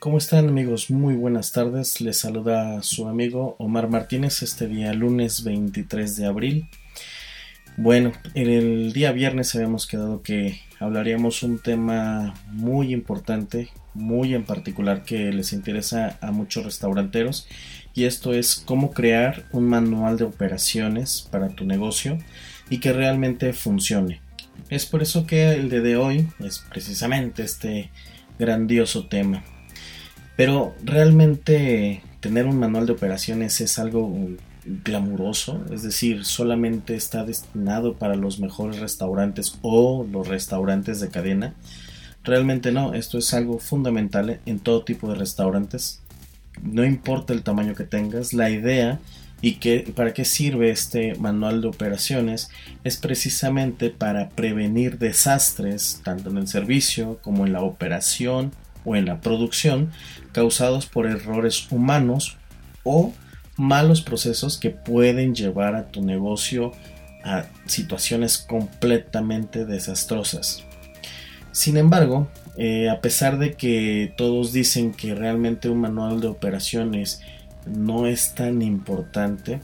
¿Cómo están amigos? Muy buenas tardes. Les saluda su amigo Omar Martínez este día lunes 23 de abril. Bueno, el día viernes habíamos quedado que hablaríamos un tema muy importante, muy en particular que les interesa a muchos restauranteros y esto es cómo crear un manual de operaciones para tu negocio y que realmente funcione. Es por eso que el de hoy es precisamente este grandioso tema. Pero realmente tener un manual de operaciones es algo glamuroso, es decir, solamente está destinado para los mejores restaurantes o los restaurantes de cadena. Realmente no, esto es algo fundamental en todo tipo de restaurantes. No importa el tamaño que tengas, la idea y que, para qué sirve este manual de operaciones es precisamente para prevenir desastres tanto en el servicio como en la operación o en la producción causados por errores humanos o malos procesos que pueden llevar a tu negocio a situaciones completamente desastrosas. Sin embargo, eh, a pesar de que todos dicen que realmente un manual de operaciones no es tan importante,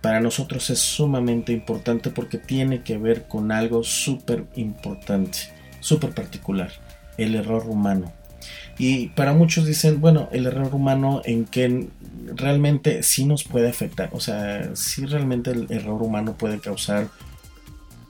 para nosotros es sumamente importante porque tiene que ver con algo súper importante, súper particular, el error humano. Y para muchos dicen, bueno, el error humano en que realmente sí nos puede afectar. O sea, sí realmente el error humano puede causar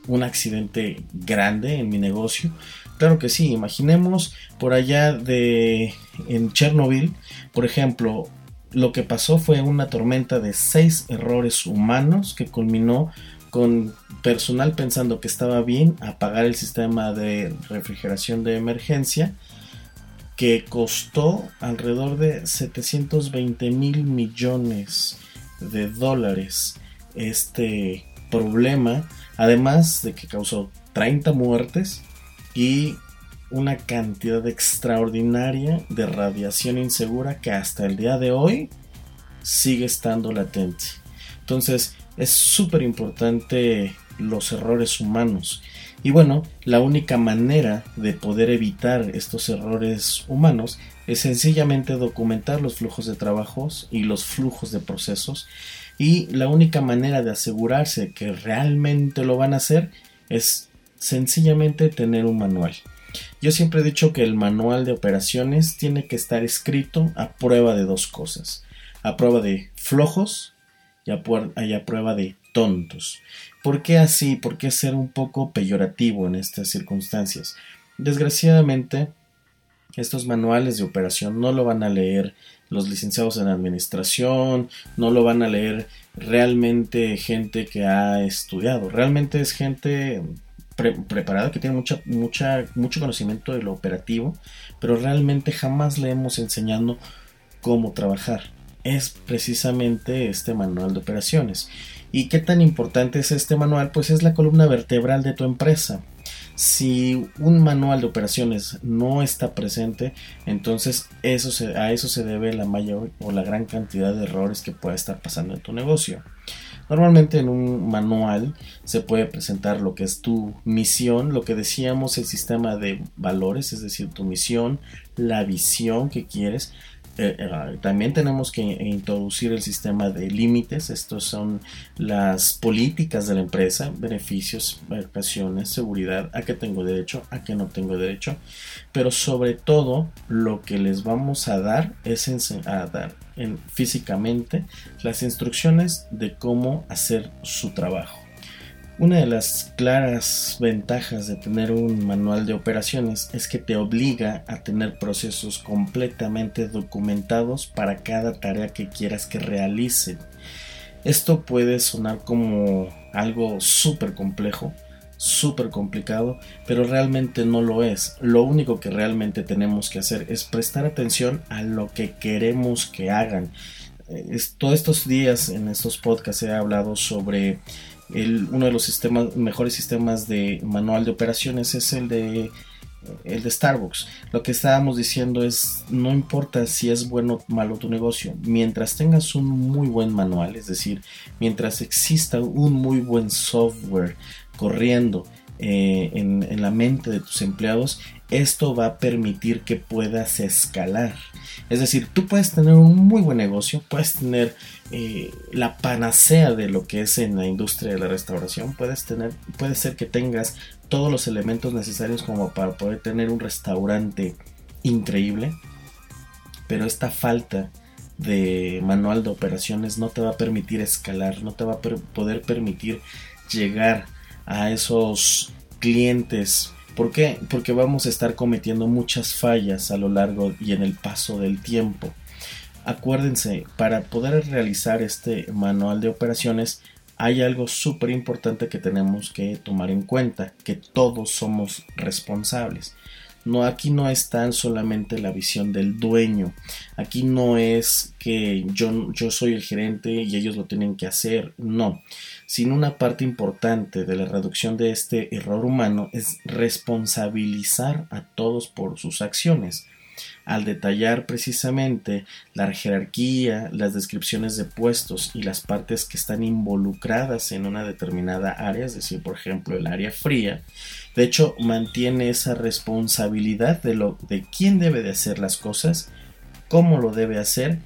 un accidente grande en mi negocio. Claro que sí, imaginemos por allá de en Chernobyl, por ejemplo, lo que pasó fue una tormenta de seis errores humanos que culminó con personal pensando que estaba bien apagar el sistema de refrigeración de emergencia que costó alrededor de 720 mil millones de dólares este problema, además de que causó 30 muertes y una cantidad extraordinaria de radiación insegura que hasta el día de hoy sigue estando latente. Entonces es súper importante los errores humanos y bueno, la única manera de poder evitar estos errores humanos es sencillamente documentar los flujos de trabajos y los flujos de procesos. Y la única manera de asegurarse que realmente lo van a hacer es sencillamente tener un manual. Yo siempre he dicho que el manual de operaciones tiene que estar escrito a prueba de dos cosas. A prueba de flojos y a, prueba de tontos. ¿Por qué así? ¿Por qué ser un poco peyorativo en estas circunstancias? Desgraciadamente, estos manuales de operación no lo van a leer los licenciados en administración, no lo van a leer realmente gente que ha estudiado, realmente es gente preparada que tiene mucha, mucha, mucho conocimiento de lo operativo, pero realmente jamás le hemos enseñado cómo trabajar. Es precisamente este manual de operaciones. ¿Y qué tan importante es este manual? Pues es la columna vertebral de tu empresa. Si un manual de operaciones no está presente, entonces eso a eso se debe la mayor o la gran cantidad de errores que pueda estar pasando en tu negocio. Normalmente en un manual se puede presentar lo que es tu misión, lo que decíamos el sistema de valores, es decir, tu misión, la visión que quieres, eh, eh, también tenemos que introducir el sistema de límites. Estos son las políticas de la empresa, beneficios, vacaciones, seguridad, a qué tengo derecho, a qué no tengo derecho. Pero sobre todo lo que les vamos a dar es a dar en, físicamente las instrucciones de cómo hacer su trabajo. Una de las claras ventajas de tener un manual de operaciones es que te obliga a tener procesos completamente documentados para cada tarea que quieras que realicen. Esto puede sonar como algo súper complejo, súper complicado, pero realmente no lo es. Lo único que realmente tenemos que hacer es prestar atención a lo que queremos que hagan. Eh, todos estos días en estos podcasts he hablado sobre uno de los sistemas, mejores sistemas de manual de operaciones es el de el de Starbucks. Lo que estábamos diciendo es, no importa si es bueno o malo tu negocio, mientras tengas un muy buen manual, es decir, mientras exista un muy buen software corriendo eh, en, la mente de tus empleados, esto va a permitir que puedas escalar. Es decir, tú puedes tener un muy buen negocio, puedes tener eh, la panacea de lo que es en la industria de la restauración, puedes tener, puede ser que tengas todos los elementos necesarios como para poder tener un restaurante increíble, pero esta falta de manual de operaciones no te va a permitir escalar, no te va a poder permitir llegar a esos clientes. ¿Por qué? Porque vamos a estar cometiendo muchas fallas a lo largo y en el paso del tiempo. Acuérdense, para poder realizar este manual de operaciones hay algo súper importante que tenemos que tomar en cuenta, que todos somos responsables. No, aquí no es tan solamente la visión del dueño. Aquí no es que yo, yo soy el gerente y ellos lo tienen que hacer. No. Sino una parte importante de la reducción de este error humano es responsabilizar a todos por sus acciones al detallar precisamente la jerarquía, las descripciones de puestos y las partes que están involucradas en una determinada área, es decir, por ejemplo, el área fría, de hecho mantiene esa responsabilidad de lo de quién debe de hacer las cosas, cómo lo debe hacer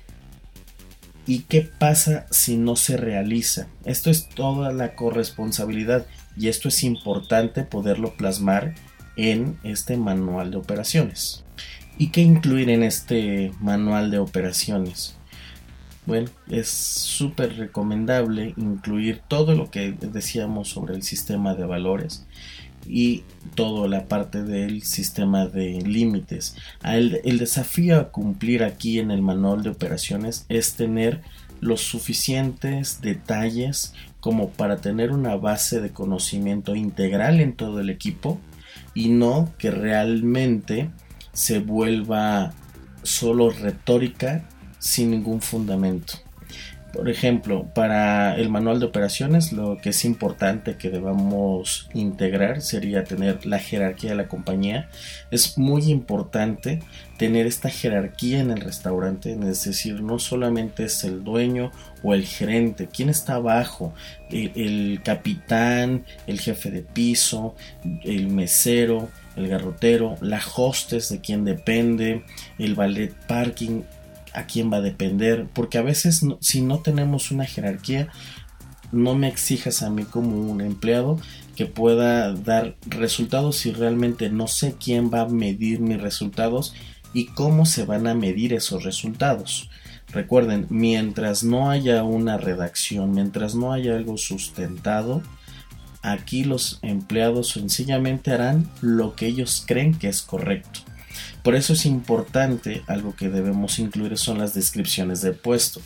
y qué pasa si no se realiza. Esto es toda la corresponsabilidad y esto es importante poderlo plasmar en este manual de operaciones. ¿Y qué incluir en este manual de operaciones? Bueno, es súper recomendable incluir todo lo que decíamos sobre el sistema de valores y toda la parte del sistema de límites. El, el desafío a cumplir aquí en el manual de operaciones es tener los suficientes detalles como para tener una base de conocimiento integral en todo el equipo y no que realmente se vuelva solo retórica sin ningún fundamento. Por ejemplo, para el manual de operaciones lo que es importante que debamos integrar sería tener la jerarquía de la compañía. Es muy importante tener esta jerarquía en el restaurante, es decir, no solamente es el dueño o el gerente, quién está abajo, el, capitán, el jefe de piso, el mesero, el garrotero, la hostess de quien depende, el ballet parking, a quién va a depender, porque a veces si no tenemos una jerarquía, no me exijas a mí como un empleado que pueda dar resultados si realmente no sé quién va a medir mis resultados y cómo se van a medir esos resultados. Recuerden, mientras no haya una redacción, mientras no haya algo sustentado, Aquí los empleados sencillamente harán lo que ellos creen que es correcto. Por eso es importante, algo que debemos incluir son las descripciones del puesto.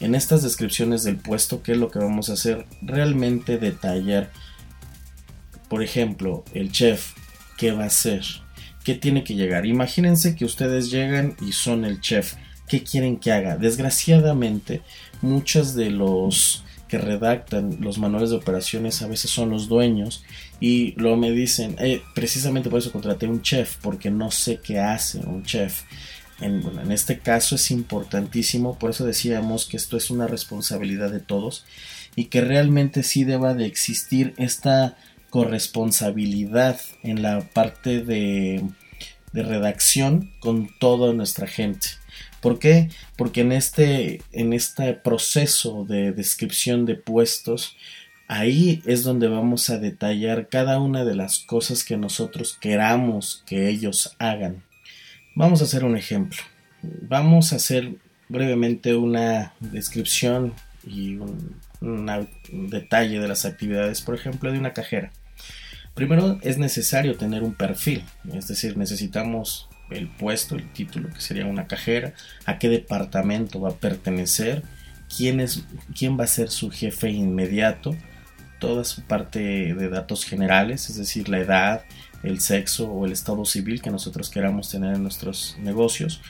En estas descripciones del puesto, ¿qué es lo que vamos a hacer? Realmente detallar, por ejemplo, el chef, ¿qué va a hacer? ¿Qué tiene que llegar? Imagínense que ustedes llegan y son el chef. ¿Qué quieren que haga? Desgraciadamente, muchos de los que redactan los manuales de operaciones a veces son los dueños y luego me dicen, eh, precisamente por eso contraté un chef, porque no sé qué hace un chef. En, en este caso es importantísimo, por eso decíamos que esto es una responsabilidad de todos y que realmente sí deba de existir esta corresponsabilidad en la parte de, de redacción con toda nuestra gente. ¿Por qué? Porque en este, en este proceso de descripción de puestos, ahí es donde vamos a detallar cada una de las cosas que nosotros queramos que ellos hagan. Vamos a hacer un ejemplo. Vamos a hacer brevemente una descripción y un, un detalle de las actividades, por ejemplo, de una cajera. Primero es necesario tener un perfil, es decir, necesitamos el puesto, el título, que sería una cajera, a qué departamento va a pertenecer, quién, es, quién va a ser su jefe inmediato, toda su parte de datos generales, es decir, la edad, el sexo o el estado civil que nosotros queramos tener en nuestros negocios.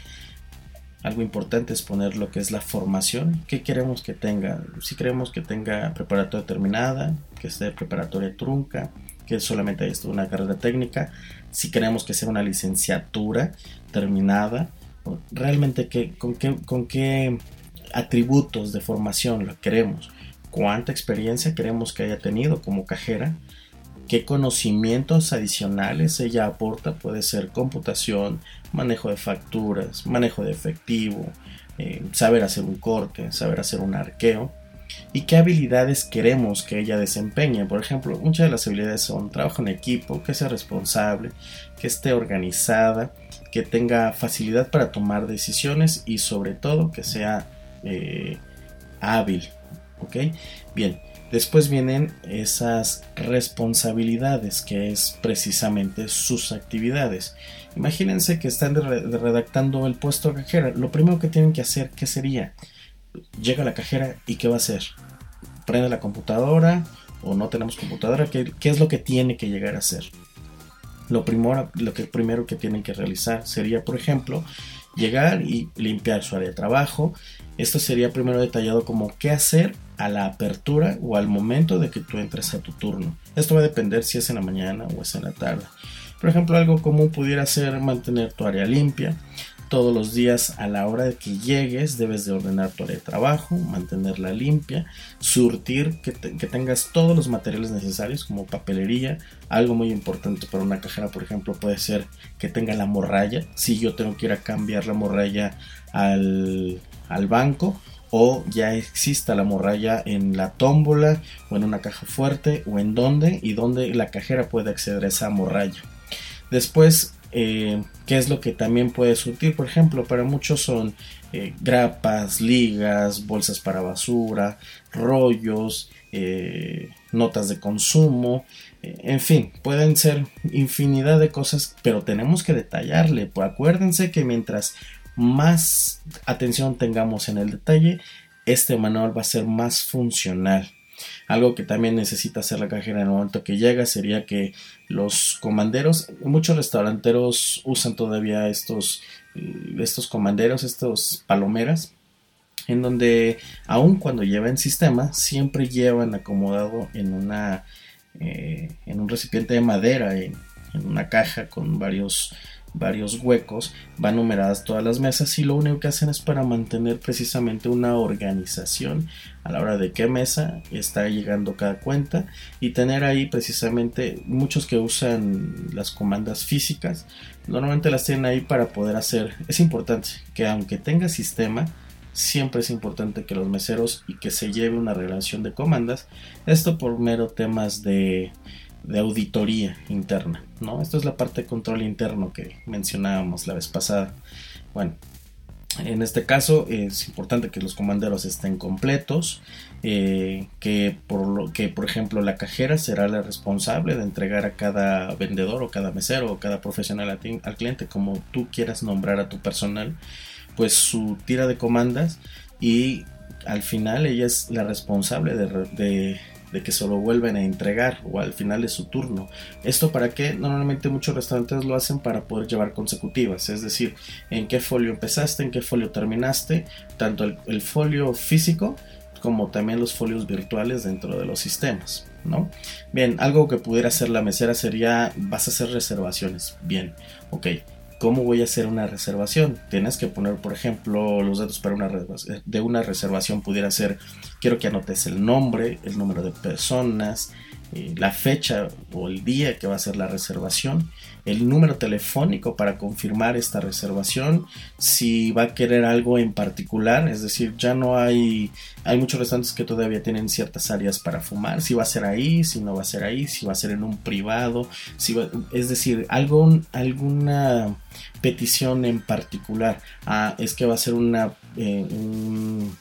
Algo importante es poner lo que es la formación, qué queremos que tenga, si queremos que tenga preparatoria terminada, que esté preparatoria trunca, que solamente hay una carrera técnica, si queremos que sea una licenciatura terminada, realmente qué, con, qué, con qué atributos de formación lo queremos, cuánta experiencia queremos que haya tenido como cajera, qué conocimientos adicionales ella aporta. Puede ser computación, manejo de facturas, manejo de efectivo, eh, saber hacer un corte, saber hacer un arqueo y qué habilidades queremos que ella desempeñe. Por ejemplo, muchas de las habilidades son trabajo en equipo, que sea responsable, que esté organizada, que tenga facilidad para tomar decisiones y sobre todo que sea eh, hábil. ¿Ok? Bien, después vienen esas responsabilidades que es precisamente sus actividades. Imagínense que están redactando el puesto cajera. Lo primero que tienen que hacer, ¿qué sería? Llega la cajera y ¿qué va a hacer? ¿Prende la computadora o no tenemos computadora? ¿Qué, es lo que tiene que llegar a hacer? Lo, primero, lo que primero que tienen que realizar sería, por ejemplo, llegar y limpiar su área de trabajo. Esto sería primero detallado como qué hacer a la apertura o al momento de que tú entres a tu turno. Esto va a depender si es en la mañana o es en la tarde. Por ejemplo, algo común pudiera ser mantener tu área limpia, todos los días a la hora de que llegues debes de ordenar tu área de trabajo, mantenerla limpia, surtir, que, tengas todos los materiales necesarios como papelería. Algo muy importante para una cajera, por ejemplo, puede ser que tenga la morralla. Si yo tengo que ir a cambiar la morralla al, banco, o ya exista la morralla en la tómbola o en una caja fuerte o en donde y donde la cajera puede acceder a esa morralla. Después eh, qué es lo que también puede surtir. Por ejemplo, para muchos son eh, grapas, ligas, bolsas para basura, rollos, eh, notas de consumo, en fin, pueden ser infinidad de cosas, pero tenemos que detallarle. Pues acuérdense que mientras más atención tengamos en el detalle, este manual va a ser más funcional. Algo que también necesita hacer la cajera en el momento que llega sería que los comanderos, muchos restauranteros usan todavía estos, eh, estos comanderos, estos palomeras, en donde aun cuando llevan sistema, siempre llevan acomodado en una eh, en un recipiente de madera, en una caja con varios varios huecos, van numeradas todas las mesas y lo único que hacen es para mantener precisamente una organización a la hora de qué mesa está llegando cada cuenta y tener ahí precisamente muchos que usan las comandas físicas normalmente las tienen ahí para poder hacer. Es importante que aunque tenga sistema siempre es importante que los meseros y que se lleve una relación de comandas. Esto por mero temas de de auditoría interna, ¿no? Esto es la parte de control interno que mencionábamos la vez pasada. Bueno, en este caso es importante que los comanderos estén completos, eh, que, por lo, que por ejemplo la cajera será la responsable de entregar a cada vendedor o cada mesero o cada profesional al cliente, como tú quieras nombrar a tu personal, pues su tira de comandas y al final ella es la responsable de de que se lo vuelven a entregar o al final de su turno. ¿Esto para qué? Normalmente muchos restaurantes lo hacen para poder llevar consecutivas, es decir, en qué folio empezaste, en qué folio terminaste, tanto el, folio físico como también los folios virtuales dentro de los sistemas. ¿no? Bien, algo que pudiera hacer la mesera sería, vas a hacer reservaciones. Bien, ok, ¿Cómo voy a hacer una reservación? Tienes que poner, por ejemplo, los datos para una de una reservación pudiera ser, quiero que anotes el nombre, el número de personas, eh, la fecha o el día que va a ser la reservación, el número telefónico para confirmar esta reservación, si va a querer algo en particular, es decir, ya no hay, hay muchos restaurantes que todavía tienen ciertas áreas para fumar, si va a ser ahí, si no va a ser ahí, si va a ser en un privado, si es decir, algo, alguna petición en particular, ah, es que va a ser una, eh,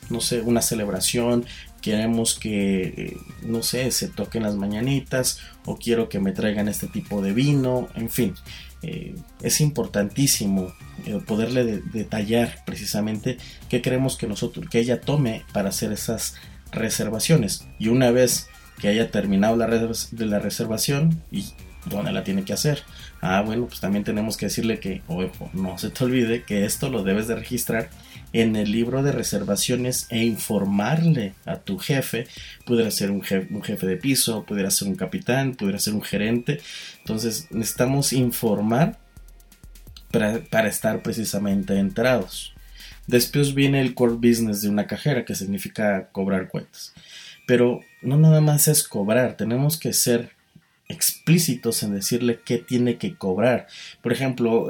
no sé, una celebración, queremos que, eh, no sé, se toquen las mañanitas o quiero que me traigan este tipo de vino, en fin. Eh, es importantísimo eh, poderle detallar precisamente qué queremos que nosotros que ella tome para hacer esas reservaciones y una vez que haya terminado la, de la reservación y dónde la tiene que hacer ah bueno pues también tenemos que decirle que ojo no se te olvide que esto lo debes de registrar en el libro de reservaciones e informarle a tu jefe. Pudiera ser un jefe, de piso, pudiera ser un capitán, pudiera ser un gerente. Entonces necesitamos informar para, estar precisamente enterados. Después viene el core business de una cajera, que significa cobrar cuentas. Pero no nada más es cobrar, tenemos que ser explícitos en decirle qué tiene que cobrar. Por ejemplo,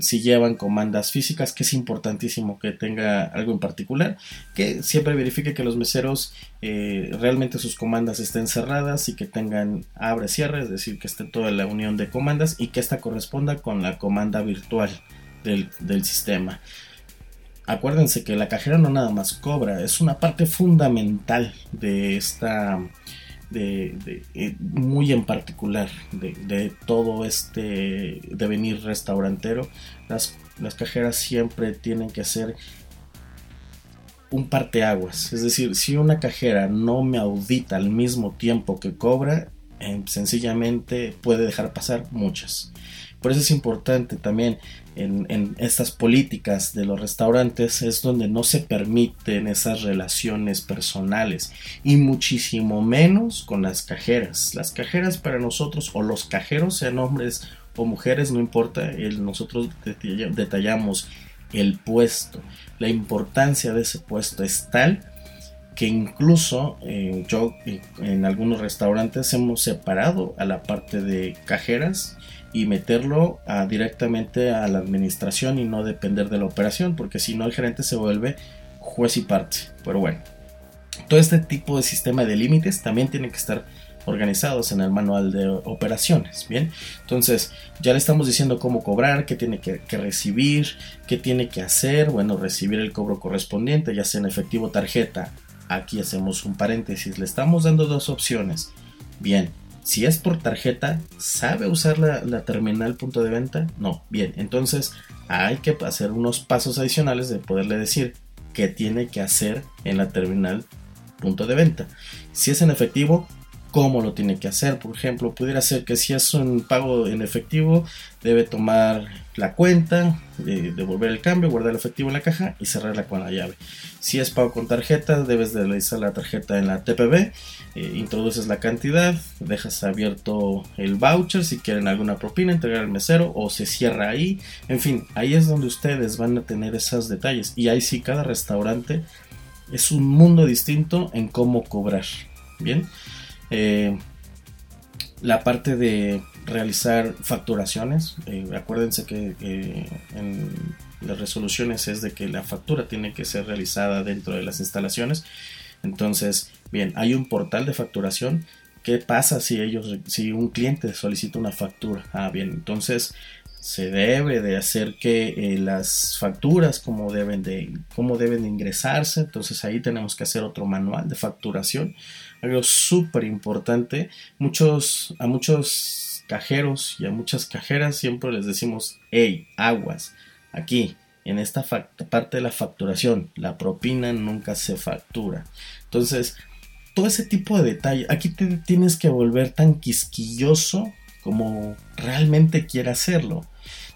si llevan comandas físicas, que es importantísimo que tenga algo en particular, que siempre verifique que los meseros eh, realmente sus comandas estén cerradas y que tengan abre cierre, es decir, que esté toda la unión de comandas y que esta corresponda con la comanda virtual del, del sistema. Acuérdense que la cajera no nada más cobra, es una parte fundamental de esta de, eh, muy en particular de, todo este devenir restaurantero, las, las cajeras siempre tienen que ser un parteaguas. Es decir, si una cajera no me audita al mismo tiempo que cobra, eh, sencillamente puede dejar pasar muchas. Por eso es importante también en, estas políticas de los restaurantes es donde no se permiten esas relaciones personales y muchísimo menos con las cajeras. Las cajeras para nosotros o los cajeros sean hombres o mujeres, no importa, el, nosotros detallamos el puesto. La importancia de ese puesto es tal que incluso eh, yo eh, en algunos restaurantes hemos separado a la parte de cajeras y meterlo directamente a la administración y no depender de la operación, porque si no el gerente se vuelve juez y parte. Pero bueno, todo este tipo de sistema de límites también tiene que estar organizados en el manual de operaciones. Bien, entonces ya le estamos diciendo cómo cobrar, qué tiene que, recibir, qué tiene que hacer. Bueno, recibir el cobro correspondiente, ya sea en efectivo tarjeta. Aquí hacemos un paréntesis, le estamos dando dos opciones. Bien, si es por tarjeta, ¿sabe usar la, terminal punto de venta? No. Bien, entonces hay que hacer unos pasos adicionales de poderle decir qué tiene que hacer en la terminal punto de venta. Si es en efectivo, cómo lo tiene que hacer. Por ejemplo, pudiera ser que si es un pago en efectivo, debe tomar la cuenta, eh, devolver el cambio, guardar el efectivo en la caja y cerrarla con la llave. Si es pago con tarjeta, debes de realizar la tarjeta en la TPB, eh, introduces la cantidad, dejas abierto el voucher si quieren alguna propina, entregar al mesero o se cierra ahí. En fin, ahí es donde ustedes van a tener esos detalles y ahí sí cada restaurante es un mundo distinto en cómo cobrar. Bien. Eh, la parte de realizar facturaciones, eh, acuérdense que en las resoluciones es de que la factura tiene que ser realizada dentro de las instalaciones. Entonces, bien, hay un portal de facturación. ¿Qué pasa si ellos, si un cliente solicita una factura? Ah, bien, entonces se debe de hacer que eh, las facturas como deben de cómo deben de ingresarse entonces ahí tenemos que hacer otro manual de facturación algo súper importante muchos a muchos cajeros y a muchas cajeras siempre les decimos hey aguas aquí en esta parte de la facturación la propina nunca se factura entonces todo ese tipo de detalle aquí te tienes que volver tan quisquilloso como realmente quiere hacerlo.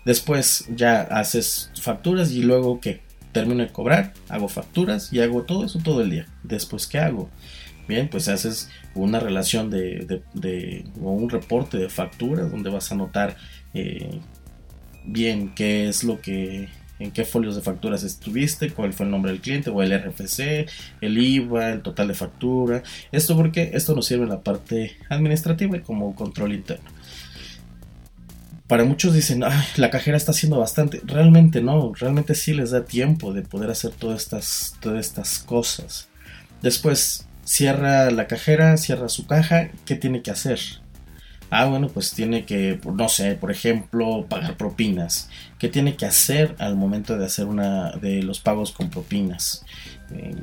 Después ya haces facturas y luego que termino de cobrar, hago facturas y hago todo eso todo el día. Después, ¿qué hago? Bien, pues haces una relación de, o un reporte de facturas donde vas a anotar eh, bien qué es lo que en qué folios de facturas estuviste, cuál fue el nombre del cliente o el RFC, el IVA, el total de factura. Esto porque esto nos sirve en la parte administrativa y como control interno para muchos dicen, la cajera está haciendo bastante. Realmente no, realmente sí les da tiempo de poder hacer todas estas, todas estas cosas. Después cierra la cajera, cierra su caja, ¿qué tiene que hacer? Ah, bueno, pues tiene que, no sé, por ejemplo, pagar propinas. ¿Qué tiene que hacer al momento de hacer una de los pagos con propinas? Eh,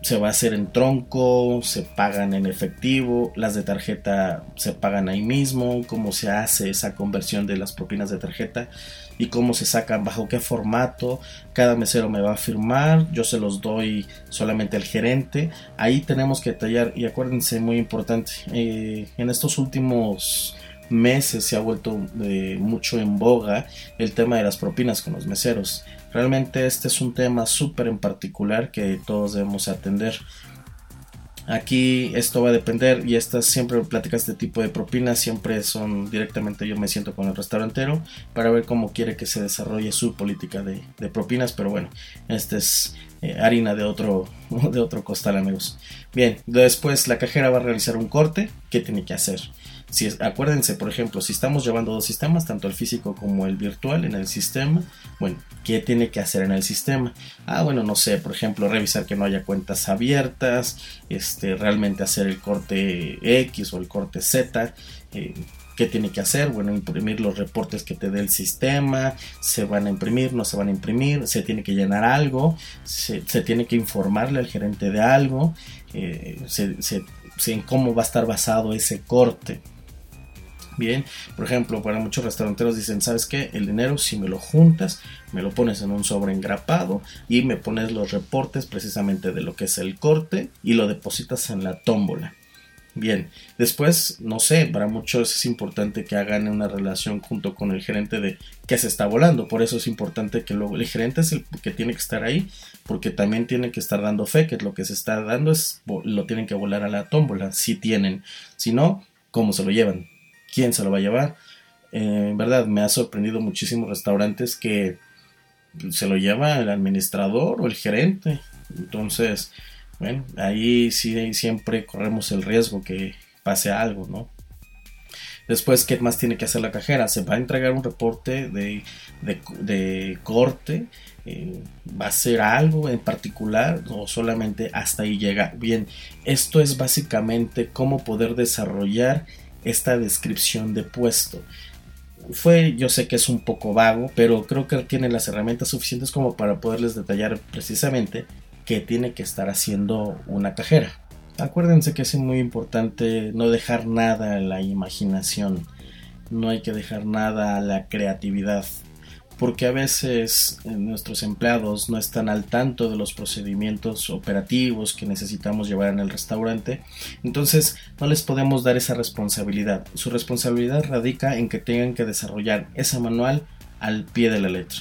se va a hacer en tronco, se pagan en efectivo, las de tarjeta se pagan ahí mismo, cómo se hace esa conversión de las propinas de tarjeta y cómo se sacan, bajo qué formato, cada mesero me va a firmar, yo se los doy solamente al gerente, ahí tenemos que detallar y acuérdense muy importante, eh, en estos últimos meses se ha vuelto eh, mucho en boga el tema de las propinas con los meseros. Realmente este es un tema súper en particular que todos debemos atender. Aquí esto va a depender y estas siempre pláticas de tipo de propinas siempre son directamente yo me siento con el restaurantero para ver cómo quiere que se desarrolle su política de, propinas, pero bueno, esta es eh, harina de otro, de otro costal amigos. Bien, después la cajera va a realizar un corte, ¿qué tiene que hacer? Si acuérdense, por ejemplo, si estamos llevando dos sistemas, tanto el físico como el virtual en el sistema, bueno, ¿qué tiene que hacer en el sistema? Ah, bueno, no sé, por ejemplo, revisar que no haya cuentas abiertas, este, realmente hacer el corte X o el corte Z, eh, ¿Qué tiene que hacer? Bueno, imprimir los reportes que te dé el sistema, se van a imprimir, no se van a imprimir, se tiene que llenar algo, se, tiene que informarle al gerente de algo, eh, en cómo va a estar basado ese corte. Bien, por ejemplo, para muchos restauranteros dicen, ¿sabes qué? El dinero, si me lo juntas, me lo pones en un sobre engrapado y me pones los reportes precisamente de lo que es el corte y lo depositas en la tómbola. Bien, después, no sé, para muchos es importante que hagan una relación junto con el gerente de que se está volando. Por eso es importante que luego el gerente es el que tiene que estar ahí, porque también tiene que estar dando fe, que lo que se está dando es lo tienen que volar a la tómbola, si tienen. Si no, ¿cómo se lo llevan? ¿Quién se lo va a llevar? Eh, en verdad, me ha sorprendido muchísimos restaurantes que se lo lleva el administrador o el gerente. Entonces, bueno, ahí sí siempre corremos el riesgo que pase algo, ¿no? Después, ¿qué más tiene que hacer la cajera? Se va a entregar un reporte de, de, corte. Eh, ¿Va a hacer algo en particular o solamente hasta ahí llega? Bien, esto es básicamente cómo poder desarrollar esta descripción de puesto. Fue, yo sé que es un poco vago, pero creo que tiene las herramientas suficientes como para poderles detallar precisamente que tiene que estar haciendo una cajera. Acuérdense que es muy importante no dejar nada a la imaginación, no hay que dejar nada a la creatividad, porque a veces eh, nuestros empleados no están al tanto de los procedimientos operativos que necesitamos llevar en el restaurante, entonces no les podemos dar esa responsabilidad. Su responsabilidad radica en que tengan que desarrollar ese manual al pie de la letra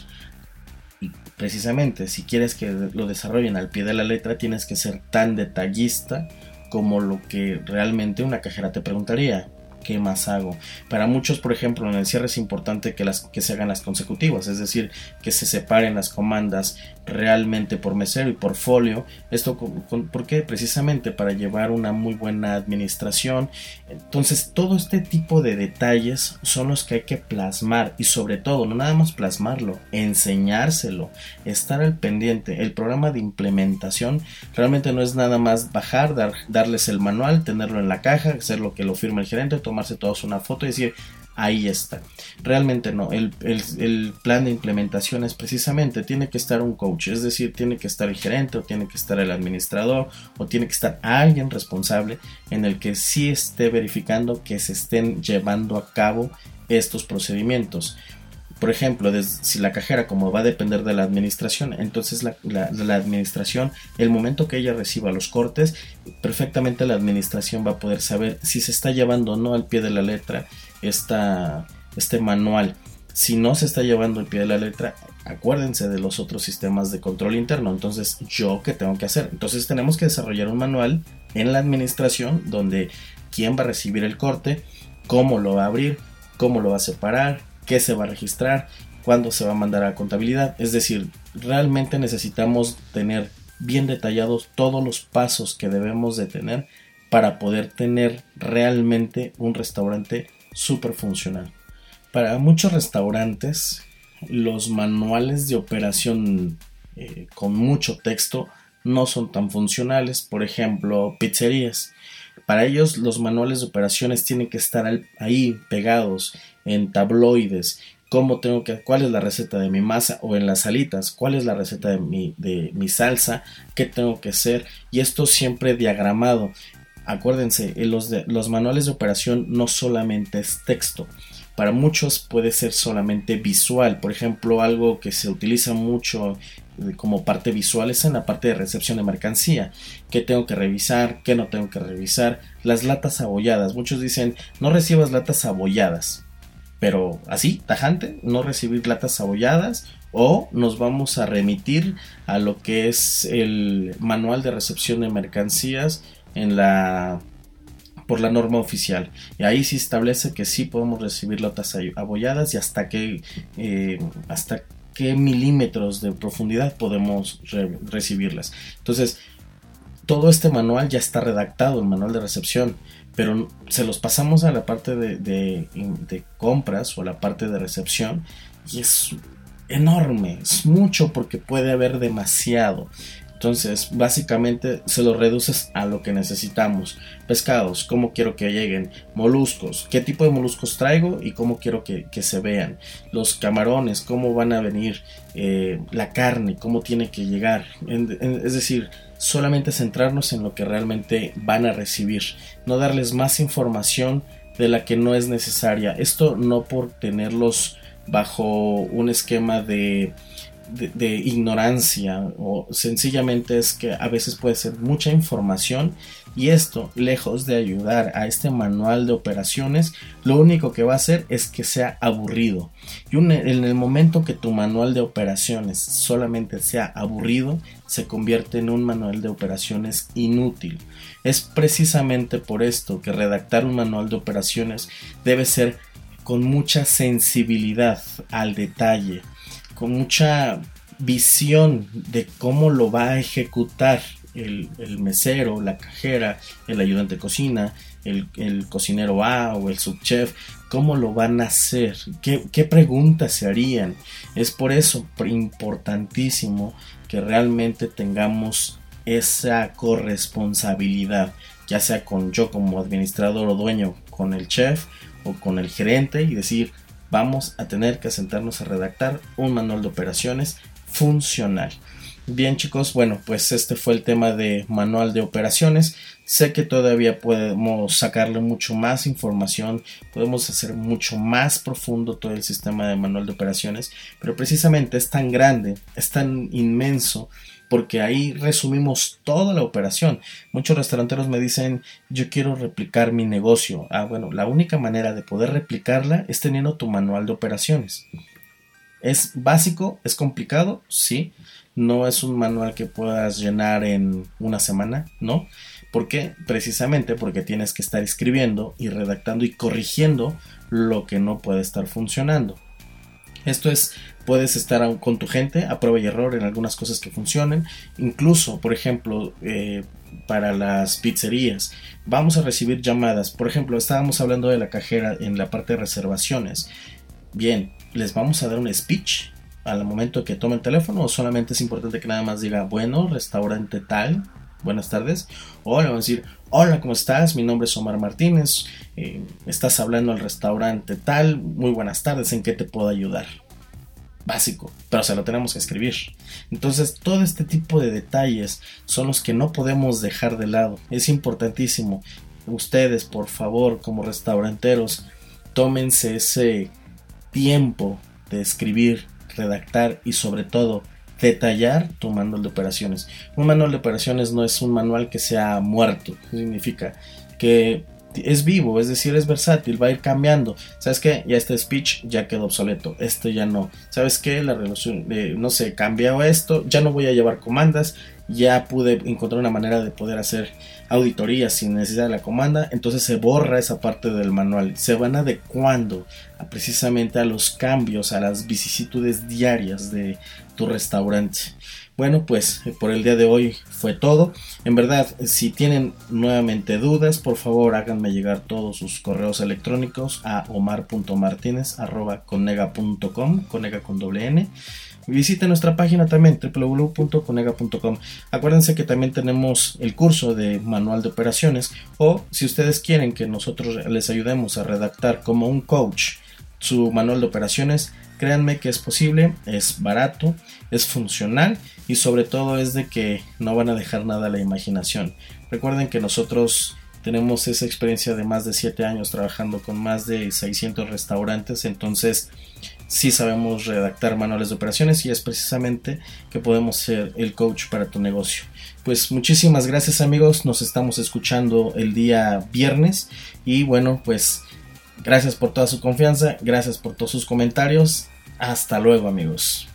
precisamente, si quieres que lo desarrollen al pie de la letra, tienes que ser tan detallista como lo que realmente una cajera te preguntaría. ¿Qué más hago? Para muchos, por ejemplo, en el cierre es importante que, las, que se hagan las consecutivas, es decir, que se separen las comandas realmente por mesero y por folio. Esto, ¿por qué? Precisamente para llevar una muy buena administración. Entonces, todo este tipo de detalles son los que hay que plasmar y sobre todo, no nada más plasmarlo, enseñárselo, estar al pendiente. El programa de implementación realmente no es nada más bajar, darles el manual, tenerlo en la caja, hacer lo que lo firma el gerente, tomar tomarse todos una foto y decir, ahí está. Realmente no, el, plan de implementación es precisamente, tiene que estar un coach, es decir, tiene que estar el gerente o tiene que estar el administrador o tiene que estar alguien responsable en el que sí esté verificando que se estén llevando a cabo estos procedimientos. Por ejemplo, si la cajera como va a depender de la administración, entonces la, administración, el momento que ella reciba los cortes, perfectamente la administración va a poder saber si se está llevando o no al pie de la letra esta, este manual. Si no se está llevando al pie de la letra, acuérdense de los otros sistemas de control interno. Entonces, ¿yo qué tengo que hacer? Entonces tenemos que desarrollar un manual en la administración donde quién va a recibir el corte, cómo lo va a abrir, cómo lo va a separar, qué se va a registrar, cuándo se va a mandar a contabilidad. Es decir, realmente necesitamos tener bien detallados todos los pasos que debemos de tener para poder tener realmente un restaurante súper funcional. Para muchos restaurantes, los manuales de operación eh, con mucho texto no son tan funcionales. Por ejemplo, pizzerías. Para ellos los manuales de operaciones tienen que estar ahí pegados en tabloides, cómo tengo que, cuál es la receta de mi masa o en las salitas, cuál es la receta de mi, de mi salsa, qué tengo que hacer y esto siempre diagramado. Acuérdense, los, de, los manuales de operación no solamente es texto, para muchos puede ser solamente visual. Por ejemplo, algo que se utiliza mucho eh, como parte visual es en la parte de recepción de mercancía. ¿Qué tengo que revisar? ¿Qué no tengo que revisar? Las latas abolladas. Muchos dicen no recibas latas abolladas pero así, tajante, no recibir latas abolladas o nos vamos a remitir a lo que es el manual de recepción de mercancías en la por la norma oficial y ahí se establece que sí podemos recibir latas abolladas y hasta qué eh, hasta qué milímetros de profundidad podemos recibirlas entonces todo este manual ya está redactado, el manual de recepción, pero se los pasamos a la parte de, de, compras o a la parte de recepción y es enorme, es mucho porque puede haber demasiado. Entonces, básicamente se lo reduces a lo que necesitamos. Pescados, cómo quiero que lleguen. Moluscos, qué tipo de moluscos traigo y cómo quiero que, se vean. Los camarones, cómo van a venir. Eh, la carne, cómo tiene que llegar. es decir, solamente centrarnos en lo que realmente van a recibir. No darles más información de la que no es necesaria. Esto no por tenerlos bajo un esquema de de, ignorancia o sencillamente es que a veces puede ser mucha información y esto lejos de ayudar a este manual de operaciones lo único que va a hacer es que sea aburrido. Y en el momento que tu manual de operaciones solamente sea aburrido se convierte en un manual de operaciones inútil. Es precisamente por esto que redactar un manual de operaciones debe ser con mucha sensibilidad al detalle con mucha visión de cómo lo va a ejecutar el, mesero, la cajera, el ayudante de cocina, el, cocinero A o el subchef, cómo lo van a hacer, ¿Qué, qué preguntas se harían. Es por eso importantísimo que realmente tengamos esa corresponsabilidad, ya sea con yo como administrador o dueño, con el chef o con el gerente y decir, vamos a tener que sentarnos a redactar un manual de operaciones funcional. Bien chicos, bueno, pues este fue el tema de manual de operaciones. Sé que todavía podemos sacarle mucho más información, podemos hacer mucho más profundo todo el sistema de manual de operaciones, pero precisamente es tan grande, es tan inmenso porque ahí resumimos toda la operación. Muchos restauranteros me dicen, yo quiero replicar mi negocio. Ah, bueno, la única manera de poder replicarla es teniendo tu manual de operaciones. ¿Es básico? ¿Es complicado? Sí. No es un manual que puedas llenar en una semana, ¿no? ¿Por qué? Precisamente porque tienes que estar escribiendo y redactando y corrigiendo lo que no puede estar funcionando. Esto es, puedes estar con tu gente a prueba y error en algunas cosas que funcionen. Incluso, por ejemplo, eh, para las pizzerías, vamos a recibir llamadas. Por ejemplo, estábamos hablando de la cajera en la parte de reservaciones. Bien, les vamos a dar un speech al momento que tome el teléfono o solamente es importante que nada más diga, bueno, restaurante tal, buenas tardes. O le a decir, hola, ¿cómo estás? Mi nombre es Omar Martínez. Eh, estás hablando al restaurante tal. Muy buenas tardes, ¿en qué te puedo ayudar? Básico, pero se lo tenemos que escribir. Entonces, todo este tipo de detalles son los que no podemos dejar de lado. Es importantísimo. Ustedes, por favor, como restauranteros, tómense ese tiempo de escribir, redactar y sobre todo detallar tu manual de operaciones. Un manual de operaciones no es un manual que sea muerto, significa que es vivo, es decir, es versátil, va a ir cambiando. ¿Sabes qué? Ya este speech ya quedó obsoleto, este ya no. ¿Sabes qué? La relación, eh, no sé, cambiado esto, ya no voy a llevar comandas, ya pude encontrar una manera de poder hacer auditorías sin necesidad de la comanda, entonces se borra esa parte del manual, se van adecuando precisamente a los cambios, a las vicisitudes diarias de tu restaurante. Bueno, pues eh, por el día de hoy fue todo. En verdad, si tienen nuevamente dudas, por favor háganme llegar todos sus correos electrónicos a omar.martinez.conega.com, conega con doble n. Visiten nuestra página también www.conega.com. Acuérdense que también tenemos el curso de manual de operaciones o si ustedes quieren que nosotros les ayudemos a redactar como un coach su manual de operaciones, créanme que es posible, es barato, es funcional y sobre todo es de que no van a dejar nada a la imaginación. Recuerden que nosotros tenemos esa experiencia de más de 7 años trabajando con más de 600 restaurantes, entonces sí sabemos redactar manuales de operaciones y es precisamente que podemos ser el coach para tu negocio. Pues muchísimas gracias amigos, nos estamos escuchando el día viernes y bueno pues gracias por toda su confianza, gracias por todos sus comentarios, hasta luego amigos.